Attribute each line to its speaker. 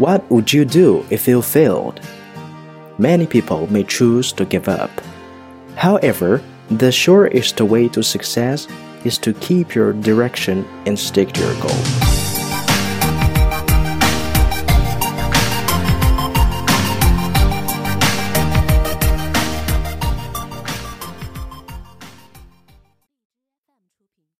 Speaker 1: What would you do if you failed? Many people may choose to give up. However, the surest way to success is to keep your direction and stick to your goal.